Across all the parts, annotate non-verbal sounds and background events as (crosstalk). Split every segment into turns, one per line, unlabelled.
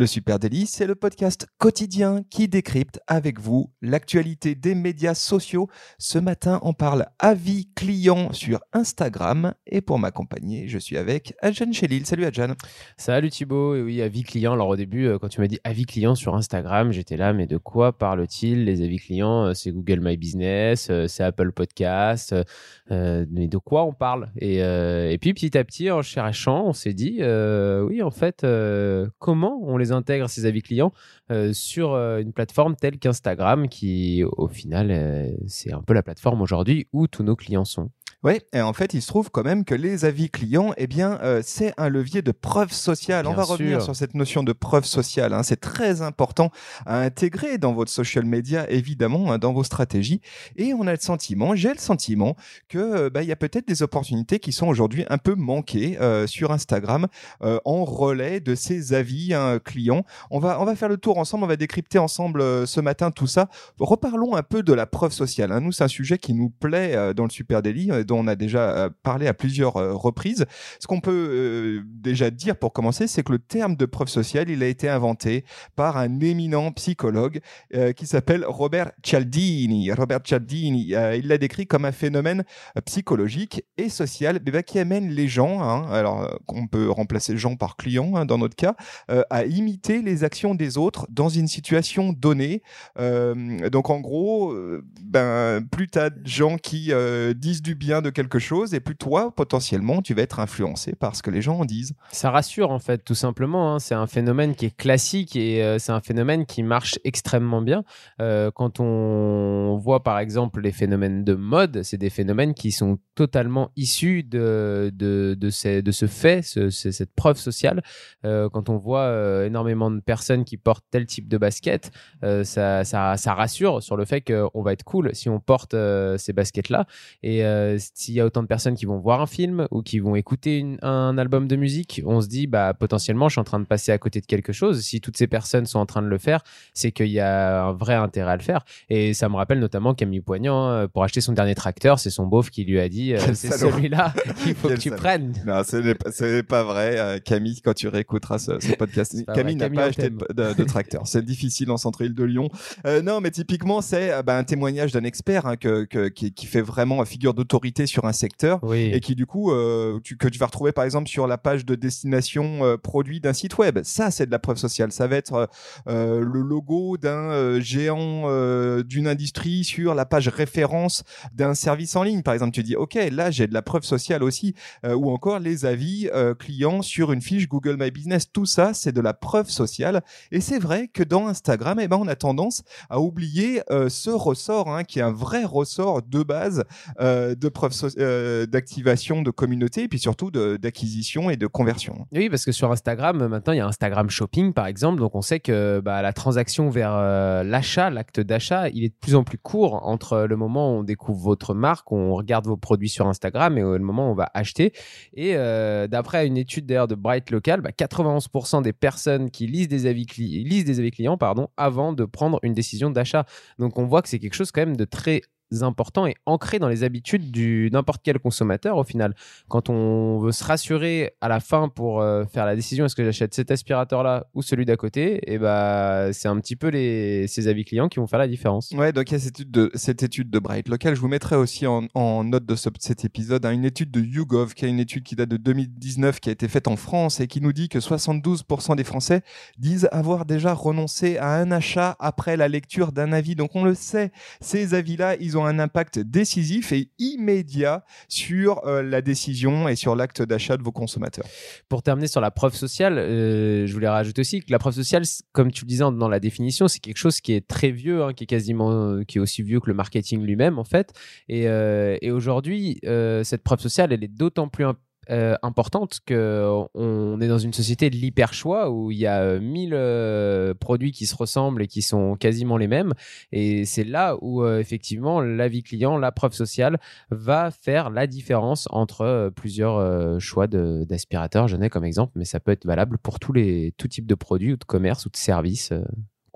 Le Super Délit, c'est le podcast quotidien qui décrypte avec vous l'actualité des médias sociaux. Ce matin, on parle avis client sur Instagram et pour m'accompagner, je suis avec Adjan Chelil. Salut Adjan.
Salut Thibaut, et oui, avis client. Alors au début, euh, quand tu m'as dit avis client sur Instagram, j'étais là, mais de quoi parle-t-il? Les avis clients, euh, c'est Google My Business, euh, c'est Apple Podcast, mais de quoi on parle? Et, et, puis petit à petit, en cherchant, on s'est dit, oui, en fait, comment on les intègre ces avis clients euh, sur euh, une plateforme telle qu'Instagram, qui au final, euh, c'est un peu la plateforme aujourd'hui où tous nos clients sont.
Oui, et en fait, il se trouve quand même que les avis clients, eh bien, euh, c'est un levier de preuve sociale. On va revenir sur cette notion de preuve sociale. Hein. C'est très important à intégrer dans votre social media, évidemment, hein, dans vos stratégies. Et on a le sentiment, j'ai le sentiment que euh, bah, il y a peut-être des opportunités qui sont aujourd'hui un peu manquées euh, sur Instagram en relais de ces avis hein, clients. On va on va faire le tour ensemble, on va décrypter ensemble ce matin tout ça. Reparlons un peu de la preuve sociale. Nous, c'est un sujet qui nous plaît dans le super délit on a déjà euh, parlé à plusieurs euh, reprises. Ce qu'on peut euh, déjà dire pour commencer, c'est que le terme de preuve sociale, il a été inventé par un éminent psychologue qui s'appelle Robert Cialdini. Robert Cialdini, il l'a décrit comme un phénomène psychologique et social eh ben, qui amène les gens, hein, alors on peut remplacer gens par clients hein, dans notre cas, à imiter les actions des autres dans une situation donnée. donc en gros, ben, plus tu as de gens qui disent du bien de quelque chose et plus toi, potentiellement, tu vas être influencé par ce que les gens en disent.
Ça rassure en fait, tout simplement. Hein. C'est un phénomène qui est classique et euh, c'est un phénomène qui marche extrêmement bien. Euh, quand on voit par exemple les phénomènes de mode, c'est des phénomènes qui sont totalement issus de, de, de, ce fait, ce, cette preuve sociale. Euh, quand on voit énormément de personnes qui portent tel type de basket, ça, ça, ça, rassure sur le fait qu'on va être cool si on porte ces baskets-là. Et s'il y a autant de personnes qui vont voir un film ou qui vont écouter un album de musique, on se dit bah potentiellement je suis en train de passer à côté de quelque chose. Si toutes ces personnes sont en train de le faire, c'est qu'il y a un vrai intérêt à le faire. Et ça me rappelle notamment Camille Poignant hein, pour acheter son dernier tracteur, c'est son beauf qui lui a dit euh, c'est celui-là (laughs) qu'il faut que tu prennes.
Non, ce n'est pas, vrai, euh, Camille. Quand tu réécouteras ce, podcast, Camille n'a pas acheté de, tracteur. c'est difficile en centre-ville de Lyon. Euh, non, mais typiquement c'est bah, un témoignage d'un expert hein, que, qui, qui fait vraiment figure d'autorité sur un secteur et qui du coup euh, tu, que tu vas retrouver par exemple sur la page de destination euh, produit d'un site web. Ça c'est de la preuve sociale. Ça va être euh, le logo d'un géant d'une industrie sur la page référence d'un service en ligne. Par exemple, tu dis ok là j'ai de la preuve sociale aussi ou encore les avis clients sur une fiche Google My Business. Tout ça c'est de la preuve sociale et c'est vrai que dans Instagram eh ben on a tendance à oublier ce ressort hein, qui est un vrai ressort de base de preuve euh, d'activation de communauté et puis surtout d'acquisition et de conversion.
Oui, parce que sur Instagram, maintenant, il y a Instagram Shopping, par exemple. Donc, on sait que bah, la transaction vers euh, l'achat, l'acte d'achat, il est de plus en plus court entre le moment où on découvre votre marque, on regarde vos produits sur Instagram et le moment où on va acheter. Et euh, d'après une étude d'ailleurs de Bright Local, 91% bah, des personnes qui lisent des avis, lisent des avis clients pardon, avant de prendre une décision d'achat. Donc, on voit que c'est quelque chose quand même de très important et ancré dans les habitudes du n'importe quel consommateur au final. Quand on veut se rassurer à la fin pour euh, faire la décision est-ce que j'achète cet aspirateur là ou celui d'à côté, et eh bah c'est un petit peu les ces avis clients qui vont faire la différence.
Ouais, donc il y a cette étude de cette étude de Bright Local, je vous mettrai aussi en, en note de cet épisode hein, une étude de YouGov qui est une étude qui date de 2019 qui a été faite en France et qui nous dit que 72% des Français disent avoir déjà renoncé à un achat après la lecture d'un avis. Donc on le sait, ces avis là, ils ont un impact décisif et immédiat sur euh, la décision et sur l'acte d'achat de vos consommateurs.
Pour terminer sur la preuve sociale, euh, je voulais rajouter aussi que la preuve sociale, comme tu le disais dans la définition, c'est quelque chose qui est très vieux, hein, qui est quasiment, qui est aussi vieux que le marketing lui-même en fait. Et, euh, et aujourd'hui, cette preuve sociale, elle est d'autant plus importante que on est dans une société de l'hyper choix où il y a mille produits qui se ressemblent et qui sont quasiment les mêmes. Et c'est là où effectivement l'avis client, la preuve sociale va faire la différence entre plusieurs choix d'aspirateurs. Je n'ai comme exemple, mais ça peut être valable pour tous les tout types de produits ou de commerce ou de services.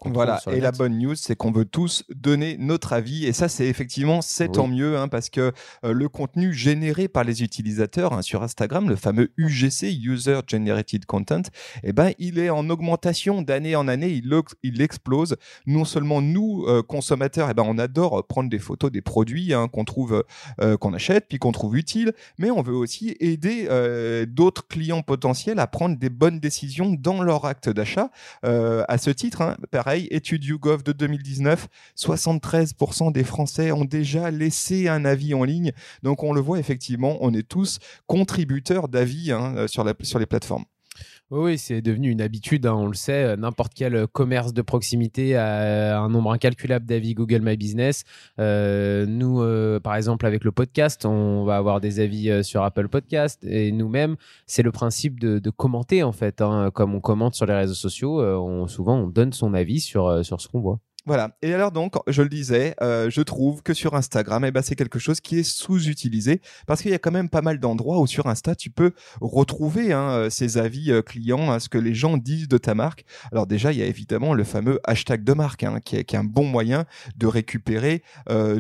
Voilà, et la bonne news, c'est qu'on veut tous donner notre avis, et ça, c'est effectivement, c'est tant mieux, hein, parce que euh, le contenu généré par les utilisateurs hein, sur Instagram, le fameux UGC, User Generated Content, eh ben, il est en augmentation d'année en année, il, il explose. Non seulement nous, euh, consommateurs, eh ben, on adore prendre des photos des produits hein, qu'on trouve, euh, qu'on achète, puis qu'on trouve utiles, mais on veut aussi aider d'autres clients potentiels à prendre des bonnes décisions dans leur acte d'achat. à ce titre, hein, pareil, étude YouGov de 2019, 73% des Français ont déjà laissé un avis en ligne. Donc on le voit effectivement, on est tous contributeurs d'avis hein, euh, sur, sur les plateformes.
Oui, c'est devenu une habitude, hein, on le sait. Euh, n'importe quel euh, commerce de proximité a un nombre incalculable d'avis Google My Business. nous, par exemple, avec le podcast, on va avoir des avis sur Apple Podcast. Et nous-mêmes, c'est le principe de, commenter, en fait. Hein. Comme on commente sur les réseaux sociaux, on, souvent, on donne son avis sur ce qu'on voit.
Voilà. Et alors donc, je le disais, euh, je trouve que sur Instagram, eh ben, c'est quelque chose qui est sous-utilisé parce qu'il y a quand même pas mal d'endroits où sur Insta, tu peux retrouver hein, euh, ces avis euh, clients, hein, ce que les gens disent de ta marque. Alors déjà, il y a évidemment le fameux hashtag de marque hein, qui, est, un bon moyen de récupérer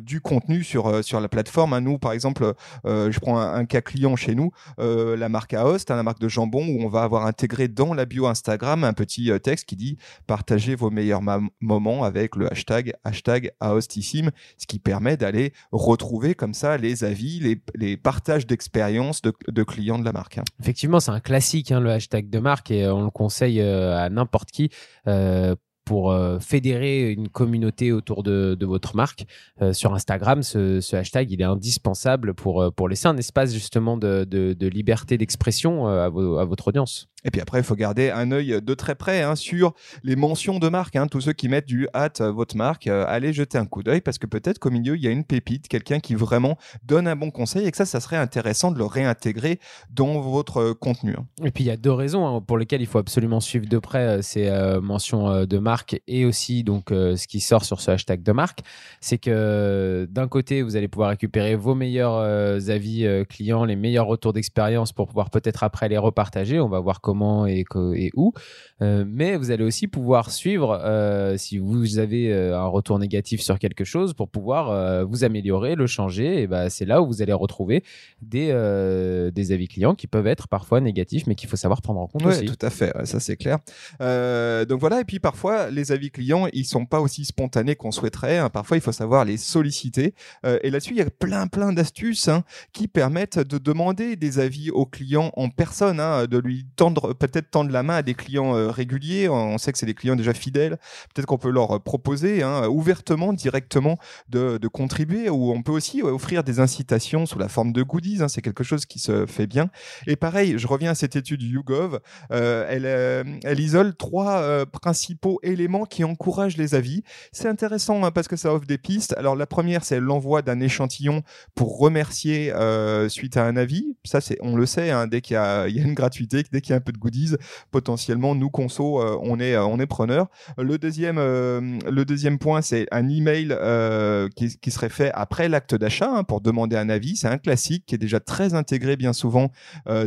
du contenu sur, sur la plateforme. Nous, par exemple, je prends un, cas client chez nous, la marque Aost, la marque de jambon, où on va avoir intégré dans la bio Instagram un petit texte qui dit « Partagez vos meilleurs moments avec le hashtag hashtag Aostissime, ce qui permet d'aller retrouver comme ça les avis, les, partages d'expériences de, clients de la marque. Hein.
Effectivement, c'est un classique, hein, le hashtag de marque, et euh, on le conseille euh, à n'importe qui. Euh, pour fédérer une communauté autour de, votre marque sur Instagram, ce, hashtag il est indispensable pour, pour laisser un espace justement de, liberté d'expression à votre audience.
Et puis après, il faut garder un œil de très près hein, sur les mentions de marque. Hein. Tous ceux qui mettent du hâte euh, votre marque, euh, allez jeter un coup d'œil parce que peut-être qu'au milieu, il y a une pépite, quelqu'un qui vraiment donne un bon conseil et que ça, ça serait intéressant de le réintégrer dans votre euh, contenu. Hein.
Et puis, il y a deux raisons pour lesquelles il faut absolument suivre de près ces mentions de marque et aussi donc ce qui sort sur ce hashtag de marque. C'est que d'un côté, vous allez pouvoir récupérer vos meilleurs avis clients, les meilleurs retours d'expérience pour pouvoir peut-être après les repartager. On va voir comment et, et où. Euh, mais vous allez aussi pouvoir suivre euh, si vous avez euh, un retour négatif sur quelque chose pour pouvoir vous améliorer, le changer. Et bah, c'est là où vous allez retrouver des, des avis clients qui peuvent être parfois négatifs, mais qu'il faut savoir prendre en compte aussi.
tout à fait, ça c'est clair. donc voilà, et puis parfois les avis clients, ils sont pas aussi spontanés qu'on souhaiterait. Hein. Parfois, il faut savoir les solliciter. et là-dessus, il y a plein plein d'astuces hein, qui permettent de demander des avis aux clients en personne, hein, de lui tendre peut-être tendre la main à des clients euh, réguliers. On sait que c'est des clients déjà fidèles. Peut-être qu'on peut leur proposer hein, ouvertement, directement, de, contribuer. Ou on peut aussi offrir des incitations sous la forme de goodies. Hein. c'est quelque chose qui se fait bien. Et pareil, je reviens à cette étude YouGov. Euh, elle, euh, isole trois principaux éléments qui encouragent les avis. C'est intéressant hein, parce que ça offre des pistes. Alors la première, c'est l'envoi d'un échantillon pour remercier suite à un avis. Ça, on le sait, dès qu'il y a une gratuité, dès qu'il y a un peu de goodies, potentiellement nous conso, euh, on est euh, on est preneur. Le deuxième euh, le deuxième point, c'est un email qui, qui serait fait après l'acte d'achat hein, pour demander un avis. C'est un classique qui est déjà très intégré bien souvent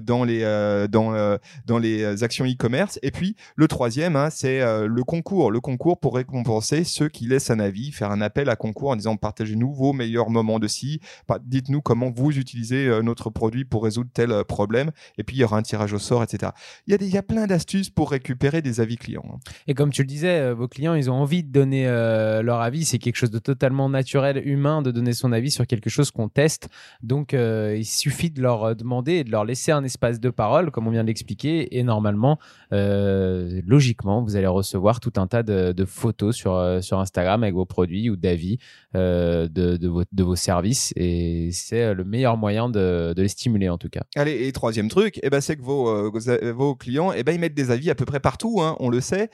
dans les dans dans les actions e-commerce. Et puis le troisième, hein, c'est le concours, le concours pour récompenser ceux qui laissent un avis, faire un appel à concours en disant partagez-nous vos meilleurs moments de ci, dites-nous comment vous utilisez notre produit pour résoudre tel problème. Et puis il y aura un tirage au sort, etc il y, a plein d'astuces pour récupérer des avis clients. Hein.
Et comme tu le disais, euh, vos clients, ils ont envie de donner euh, leur avis. C'est quelque chose de totalement naturel, humain, de donner son avis sur quelque chose qu'on teste. Donc, euh, il suffit de leur demander et de leur laisser un espace de parole, comme on vient de l'expliquer. Et normalement, logiquement, vous allez recevoir tout un tas de, photos sur, sur Instagram avec vos produits ou d'avis de, de, vos, de, vos, services. Et c'est le meilleur moyen de, les stimuler, en tout cas.
Allez, et troisième truc, eh ben, c'est que vos, vos clients, et eh ben, ils mettent des avis à peu près partout, hein, on le sait,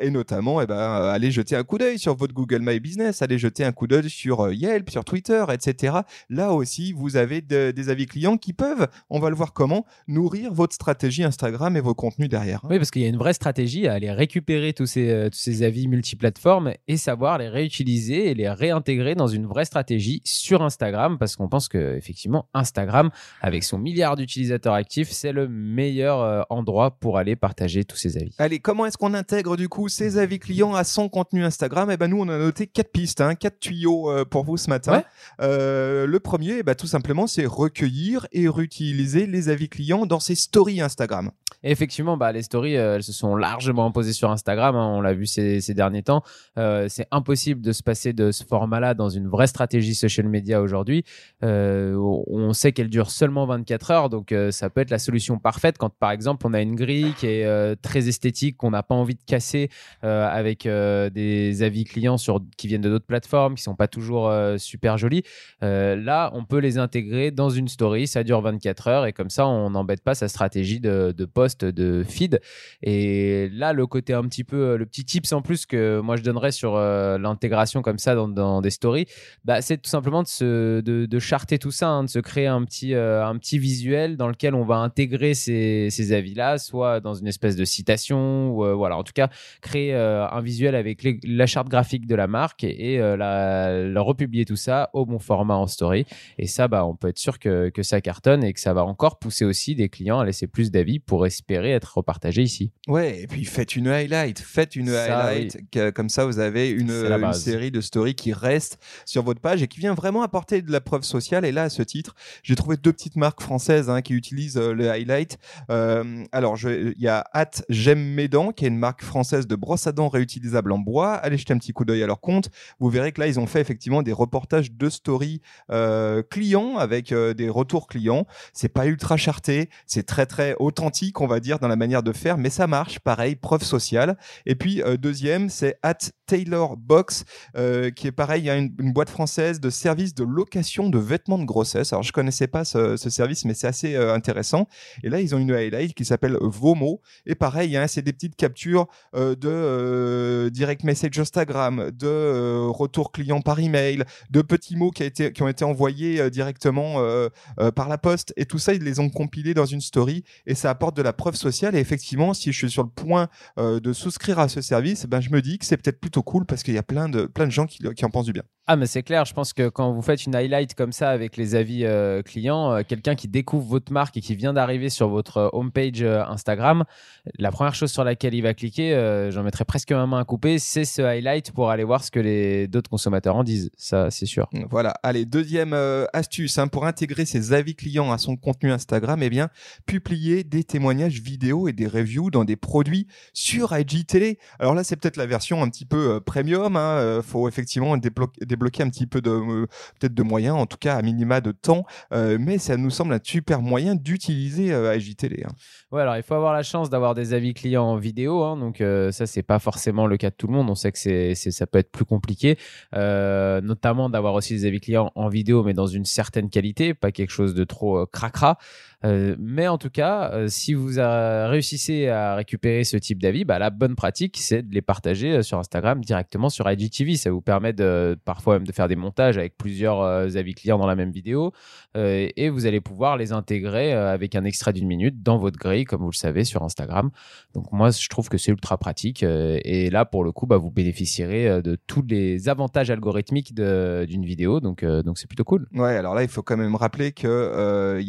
et notamment, eh ben, allez jeter un coup d'œil sur votre Google My Business, allez jeter un coup d'œil sur Yelp, sur Twitter, etc. Là aussi, vous avez des avis clients qui peuvent, on va le voir comment, nourrir votre stratégie Instagram et vos contenus derrière.
Hein. Oui, parce qu'il y a une vraie stratégie à aller récupérer tous ces, tous ces avis multiplateformes et savoir les réutiliser et les réintégrer dans une vraie stratégie sur Instagram, parce qu'on pense que effectivement Instagram, avec son milliard d'utilisateurs actifs, c'est le meilleur euh, endroit pour aller partager tous ces avis.
Allez, comment est-ce qu'on intègre du coup ces avis clients à son contenu Instagram? Eh ben nous, on a noté quatre pistes, hein, quatre tuyaux euh, pour vous ce matin. Euh, le premier, eh ben, tout simplement, c'est recueillir et réutiliser les avis clients dans ses stories Instagram.
effectivement, bah, les stories, elles se sont largement imposées sur Instagram. Hein, on l'a vu ces, ces, derniers temps. c'est impossible de se passer de ce format-là dans une vraie stratégie social media aujourd'hui. on sait qu'elle dure seulement 24 heures, donc ça peut être la solution parfaite quand, par exemple, on a une grille qui est euh, très esthétique, qu'on n'a pas envie de casser euh, avec euh, des avis clients sur, qui viennent de d'autres plateformes, qui sont pas toujours super jolis. là, on peut les intégrer dans une story, ça dure 24 heures et comme ça, on n'embête pas sa stratégie de, de de feed. Et là, le côté un petit peu, le petit tips en plus que moi je donnerais sur l'intégration comme ça dans, des stories, bah, c'est tout simplement de, se, de, de charter tout ça, hein, de se créer un petit, un petit visuel dans lequel on va intégrer ces, ces avis-là, soit dans une espèce de citation, ou euh, voilà, en tout cas, créer euh, un visuel avec la charte graphique de la marque et, euh, la, republier tout ça au bon format en story. Et ça, bah, on peut être sûr que, que ça cartonne et que ça va encore pousser aussi des clients à laisser plus d'avis pour espérer être repartagé ici.
Ouais, et puis faites une highlight, faites une highlight, comme ça vous avez une, une série de stories qui reste sur votre page et qui vient vraiment apporter de la preuve sociale. Et là, à ce titre, j'ai trouvé deux petites marques françaises hein, qui utilisent le highlight. Euh, alors, il y a At J'aime mes dents, qui est une marque française de brosse à dents réutilisable en bois. Allez jeter un petit coup d'œil à leur compte. Vous verrez que là, ils ont fait effectivement des reportages de story euh, clients avec euh, des retours clients. C'est pas ultra charté, c'est très très authentique, on va dire, dans la manière de faire, mais ça marche. Pareil, preuve sociale. Et puis deuxième, c'est At Taylor Box, qui est pareil, il y a une, boîte française de services de location de vêtements de grossesse. Alors je connaissais pas ce, ce service, mais c'est assez intéressant. Et là, ils ont une highlight qui s'appelle Vomo. Et pareil, hein, c'est des petites captures euh, de euh, direct message Instagram, de euh, retour client par email, de petits mots qui, a été, qui ont été envoyés directement par la poste. Et tout ça, ils les ont compilés dans une story et ça apporte de la preuve sociale. Et effectivement, si je suis sur le point de souscrire à ce service, ben, je me dis que c'est peut-être plutôt cool parce qu'il y a plein de, plein de gens qui, qui en pensent du bien.
Ah, mais c'est clair, je pense que quand vous faites une highlight comme ça avec les avis euh, clients, euh, quelqu'un qui découvre votre marque et qui vient d'arriver sur votre euh, homepage Instagram, la première chose sur laquelle il va cliquer, j'en mettrai presque ma main à couper, c'est ce highlight pour aller voir ce que les d'autres consommateurs en disent. Ça, c'est sûr.
Voilà. Allez, deuxième astuce hein, pour intégrer ses avis clients à son contenu Instagram, eh bien, publier des témoignages vidéo et des reviews dans des produits sur IGTV. Alors là, c'est peut-être la version un petit peu premium. Il hein, faut effectivement débloquer bloquer un petit peu de euh, peut-être de moyens, en tout cas à minima de temps, euh, mais ça nous semble un super moyen d'utiliser euh, AJTL. Hein.
Ouais, alors il faut avoir la chance d'avoir des avis clients en vidéo, hein, donc ça c'est pas forcément le cas de tout le monde. On sait que c'est, ça peut être plus compliqué, notamment d'avoir aussi des avis clients en vidéo, mais dans une certaine qualité, pas quelque chose de trop cracra. Euh, mais en tout cas, euh, si vous réussissez à récupérer ce type d'avis, bah, la bonne pratique, c'est de les partager euh, sur Instagram directement sur IGTV. Ça vous permet de, parfois même de faire des montages avec plusieurs avis clients dans la même vidéo. et vous allez pouvoir les intégrer avec un extrait d'une minute dans votre grille, comme vous le savez, sur Instagram. Donc moi, je trouve que c'est ultra pratique. et là, pour le coup, bah, vous bénéficierez de tous les avantages algorithmiques d'une vidéo. Donc donc c'est plutôt cool.
Ouais, alors là, il faut quand même rappeler que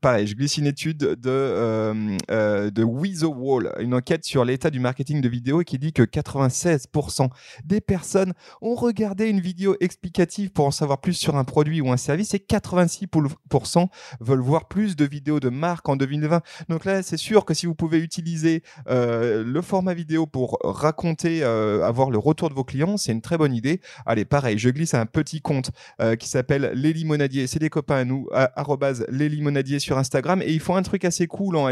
pareil, je glisse une étude de, euh, euh, de The Wall, une enquête sur l'état du marketing de vidéo qui dit que 96% des personnes ont regardé une vidéo explicative pour en savoir plus sur un produit ou un service et 86% veulent voir plus de vidéos de marque en 2020. Donc là, c'est sûr que si vous pouvez utiliser euh, le format vidéo pour raconter, avoir le retour de vos clients, c'est une très bonne idée. Allez, pareil, je glisse un petit compte qui s'appelle Les Limonadiers. C'est des copains à nous, arrobase Les Limonadiers sur Instagram et ils font un truc assez cool en.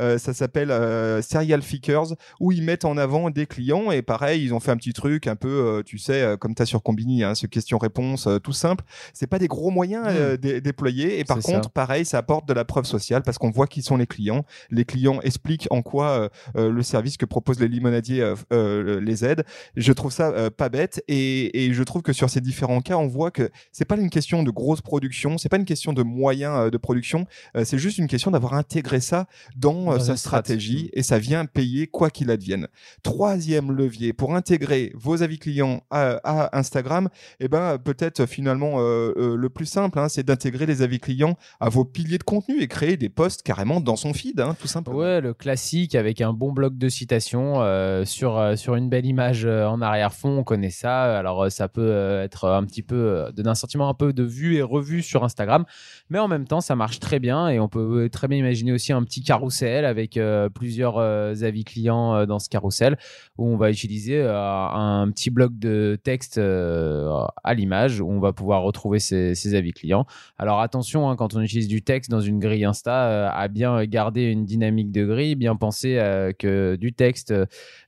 Euh, ça s'appelle euh, Serial Figures où ils mettent en avant des clients et pareil, ils ont fait un petit truc un peu, euh, tu sais, comme tu as sur Combini, hein, ce question-réponse tout simple. C'est pas des gros moyens mmh. déployés et par contre, pareil, ça apporte de la preuve sociale parce qu'on voit qui sont les clients. Les clients expliquent en quoi le service que proposent les limonadiers les aide. Je trouve ça pas bête et, et je trouve que sur ces différents cas, on voit que c'est pas une question de grosse production, c'est pas une question de moyens de production, c'est juste une question d'avoir intégré ça dans, sa stratégie et ça vient payer quoi qu'il advienne. Troisième levier pour intégrer vos avis clients à, Instagram, et eh ben peut-être finalement euh, euh, le plus simple, hein, c'est d'intégrer les avis clients à vos piliers de contenu et créer des posts carrément dans son feed, hein, tout simplement.
Ouais, le classique avec un bon bloc de citations euh, sur sur une belle image en arrière-fond, on connaît ça. Alors ça peut être un petit peu donner un sentiment un peu de vue et revue sur Instagram, mais en même temps ça marche très bien et on peut très bien imaginer aussi un petit carrousel avec euh, plusieurs euh, avis clients euh, dans ce carrousel où on va utiliser un petit bloc de texte à l'image où on va pouvoir retrouver ces, avis clients. Alors attention, hein, quand on utilise du texte dans une grille Insta, à bien garder une dynamique de grille, bien penser que du texte,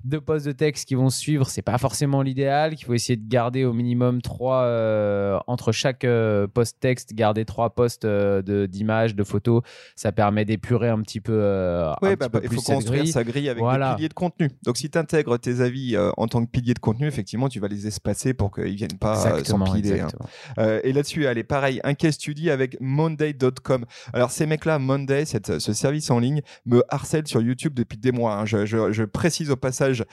deux posts de texte qui vont suivre, c'est pas forcément l'idéal, qu'il faut essayer de garder au minimum trois entre chaque post texte, garder trois posts d'images, de, de photos, ça permet d'épurer un petit peu. Euh,
oui, bah, bah, il faut construire sa grille avec des piliers de contenu. Donc, si tu intègres tes avis euh, en tant que pilier de contenu, effectivement, tu vas les espacer pour qu'ils viennent pas euh, s'empiler. Hein. et là-dessus, allez, pareil, un case study avec Monday.com. Alors, ces mecs-là, Monday, cette, ce service en ligne, me harcèle sur YouTube depuis des mois. Hein. Je, précise au passage,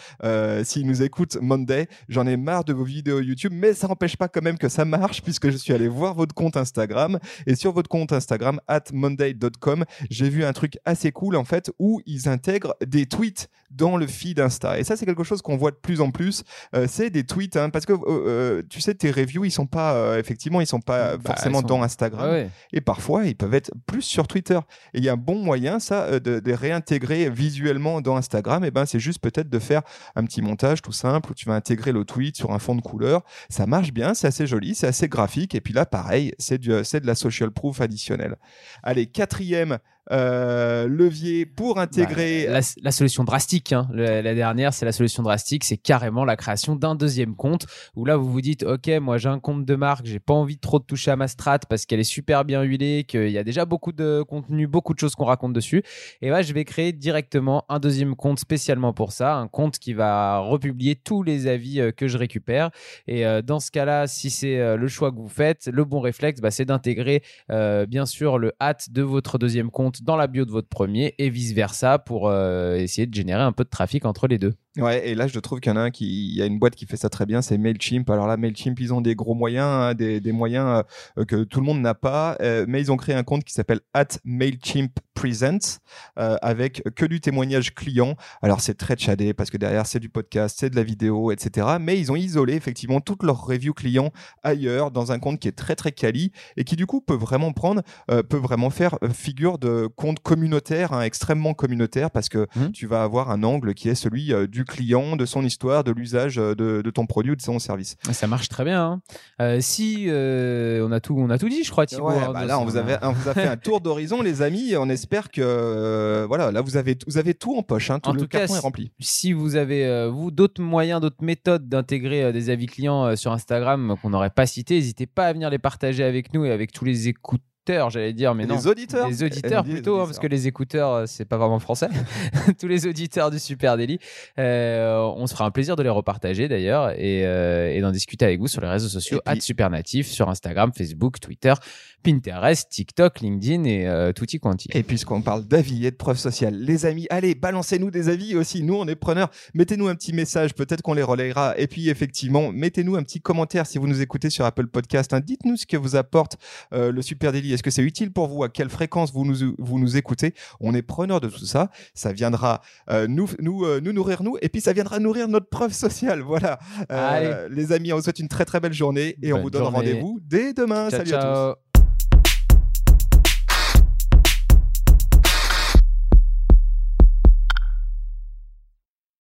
s'ils nous écoutent, Monday, j'en ai marre de vos vidéos YouTube, mais ça n'empêche pas quand même que ça marche puisque je suis allé voir votre compte Instagram et sur votre compte Instagram, at monday.com, j'ai vu un truc assez cool en fait où ils intègrent des tweets dans le feed Insta. Et ça, c'est quelque chose qu'on voit de plus en plus. Euh, c'est des tweets, hein, parce que euh, euh, tu sais, tes reviews, ils sont pas, effectivement, ils sont pas bah, forcément dans Instagram. Et parfois, ils peuvent être plus sur Twitter. Et il y a un bon moyen, ça, de, réintégrer visuellement dans Instagram. Et ben, c'est juste peut-être de faire un petit montage tout simple où tu vas intégrer le tweet sur un fond de couleur. Ça marche bien, c'est assez joli, c'est assez graphique. Et puis là, pareil, c'est de la social proof additionnelle. Allez, quatrième euh, levier pour intégrer
bah, la, solution drastique. Hein. La, dernière, c'est la solution drastique, c'est carrément la création d'un deuxième compte où là vous vous dites, ok, moi j'ai un compte de marque, j'ai pas envie de trop de toucher à ma strat parce qu'elle est super bien huilée, qu'il y a déjà beaucoup de contenu, beaucoup de choses qu'on raconte dessus. Et là, je vais créer directement un deuxième compte spécialement pour ça, un compte qui va republier tous les avis euh, que je récupère. Et euh, dans ce cas-là, si c'est le choix que vous faites, le bon réflexe, bah, c'est d'intégrer bien sûr le hâte de votre deuxième compte dans la bio de votre premier et vice versa pour euh, essayer de générer un peu de trafic entre les deux.
Ouais, et là je trouve qu'il y en a un qui, il y a une boîte qui fait ça très bien, c'est Mailchimp. Alors là, Mailchimp, ils ont des gros moyens, hein, des, des, moyens euh, que tout le monde n'a pas, euh, mais ils ont créé un compte qui s'appelle at Mailchimp Presents euh, avec que du témoignage client. Alors c'est très chadé parce que derrière c'est du podcast, c'est de la vidéo, etc. Mais ils ont isolé effectivement toutes leurs reviews clients ailleurs dans un compte qui est très très quali et qui du coup peut vraiment prendre, peut vraiment faire figure de compte communautaire, hein, extrêmement communautaire parce que mmh. tu vas avoir un angle qui est celui du client, de son histoire, de l'usage euh, de, ton produit ou de son service.
Ça marche très bien. Hein. Euh, si euh, on a tout, on a tout dit, je crois. Thibaut, hein,
bah là, on vous, avait, vous a fait un tour d'horizon, les amis. On espère que voilà, là vous avez, vous avez tout en poche. Hein, tout
en
le
tout
carton
cas,
est rempli.
Si vous avez vous d'autres moyens, d'autres méthodes d'intégrer des avis clients sur Instagram qu'on n'aurait pas cité, n'hésitez pas à venir les partager avec nous et avec tous les écoutes j'allais dire, mais non.
Les auditeurs.
Les auditeurs plutôt, hein, parce que les écouteurs, euh, c'est pas vraiment français. (laughs) Tous les auditeurs du Super Daily. Euh, on se fera un plaisir de les repartager d'ailleurs et, euh, et d'en discuter avec vous sur les réseaux sociaux, puis... Supernatif, sur Instagram, Facebook, Twitter. Pinterest, TikTok, LinkedIn et euh, tutti quanti.
Et puisqu'on parle d'avis et de preuves sociales, les amis, allez, balancez-nous des avis aussi. Nous, on est preneurs. Mettez-nous un petit message, peut-être qu'on les relayera. Et puis, effectivement, mettez-nous un petit commentaire si vous nous écoutez sur Apple Podcast. Hein. Dites-nous ce que vous apporte le Super Daily. Est-ce que c'est utile pour vous? À quelle fréquence vous nous, vous nous écoutez? On est preneurs de tout ça. Ça viendra euh, nous, nous, euh, nous nourrir, nous. Et puis, ça viendra nourrir notre preuve sociale. (laughs) Voilà. les amis, on vous souhaite une très, très belle journée et on vous donne rendez-vous dès demain. Salut à tous.